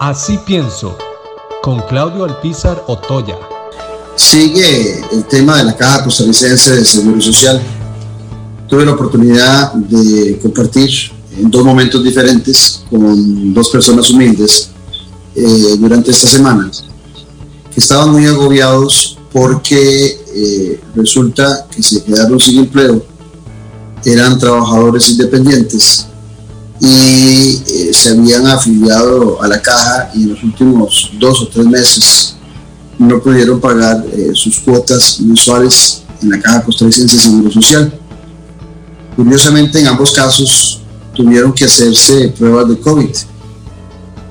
Así pienso, con Claudio Alpizar Otoya. Sigue el tema de la Caja Costarricense de Seguro Social. Tuve la oportunidad de compartir en dos momentos diferentes con dos personas humildes eh, durante estas semanas que estaban muy agobiados porque eh, resulta que se quedaron sin empleo, eran trabajadores independientes y eh, se habían afiliado a la caja y en los últimos dos o tres meses no pudieron pagar eh, sus cuotas mensuales en la caja costarricense de Seguro Social. Curiosamente, en ambos casos tuvieron que hacerse pruebas de COVID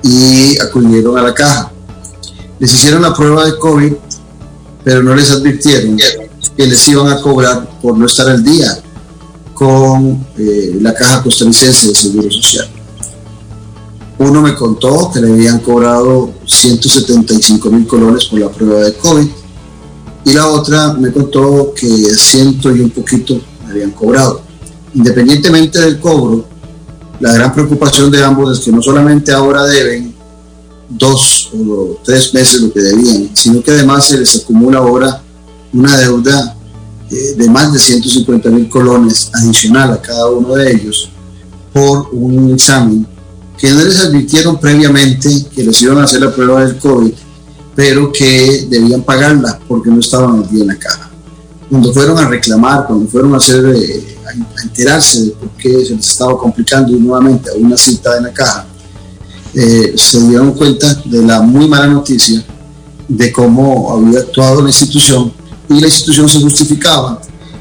y acudieron a la caja. Les hicieron la prueba de COVID, pero no les advirtieron que les iban a cobrar por no estar al día con eh, la Caja Costarricense de Seguro Social. Uno me contó que le habían cobrado 175 mil colones por la prueba de COVID y la otra me contó que ciento y un poquito me habían cobrado. Independientemente del cobro, la gran preocupación de ambos es que no solamente ahora deben dos o tres meses lo que debían, sino que además se les acumula ahora una deuda eh, de más de 150 mil colones adicional a cada uno de ellos por un examen que no les advirtieron previamente que les iban a hacer la prueba del COVID, pero que debían pagarla porque no estaban al en la caja. Cuando fueron a reclamar, cuando fueron a, hacer, eh, a enterarse de por qué se les estaba complicando nuevamente a una cita en la caja, eh, se dieron cuenta de la muy mala noticia de cómo había actuado la institución y la institución se justificaba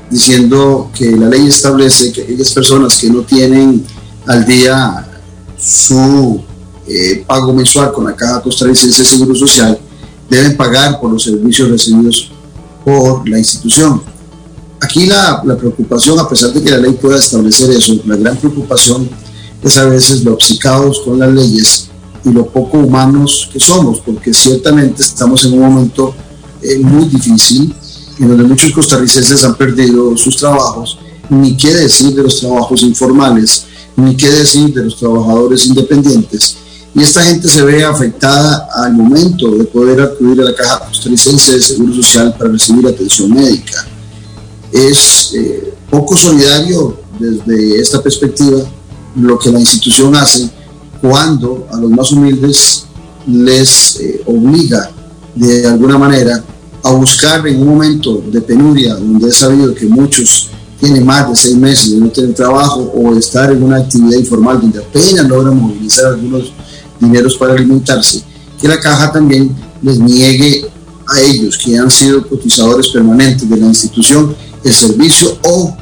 diciendo que la ley establece que aquellas personas que no tienen al día su eh, pago mensual con la Caja Costarricense de Seguro Social deben pagar por los servicios recibidos por la institución. Aquí la, preocupación, a pesar de que la ley pueda establecer eso, la gran preocupación es a veces lo obcecados con las leyes y lo poco humanos que somos, porque ciertamente estamos en un momento eh, muy difícil en donde muchos costarricenses han perdido sus trabajos, ni qué decir de los trabajos informales, ni qué decir de los trabajadores independientes. Y esta gente se ve afectada al momento de poder acudir a la Caja Costarricense de Seguro Social para recibir atención médica. Es eh, poco solidario desde esta perspectiva lo que la institución hace cuando a los más humildes les eh, obliga de alguna manera a buscar en un momento de penuria, donde he sabido que muchos tienen más de seis meses de no tener trabajo o estar en una actividad informal donde apenas logran movilizar algunos dineros para alimentarse, que la caja también les niegue a ellos que han sido cotizadores permanentes de la institución el servicio o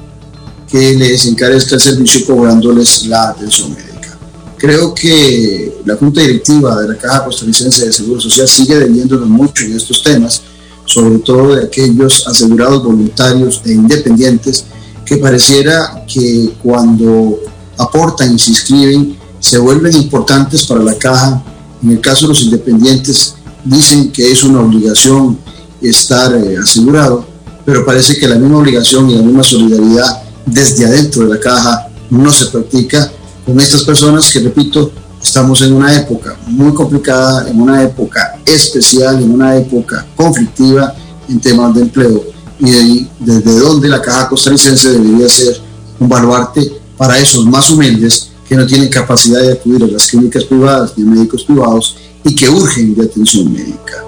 que les encarezca el servicio cobrándoles la atención médica. Creo que la Junta Directiva de la Caja Costarricense de Seguro Social sigue debiéndonos mucho en estos temas sobre todo de aquellos asegurados voluntarios e independientes, que pareciera que cuando aportan y se inscriben se vuelven importantes para la caja. En el caso de los independientes dicen que es una obligación estar eh, asegurado, pero parece que la misma obligación y la misma solidaridad desde adentro de la caja no se practica con estas personas que, repito, Estamos en una época muy complicada, en una época especial, en una época conflictiva en temas de empleo y de ahí, desde donde la Caja Costarricense debería ser un baluarte para esos más humildes que no tienen capacidad de acudir a las clínicas privadas ni a médicos privados y que urgen de atención médica.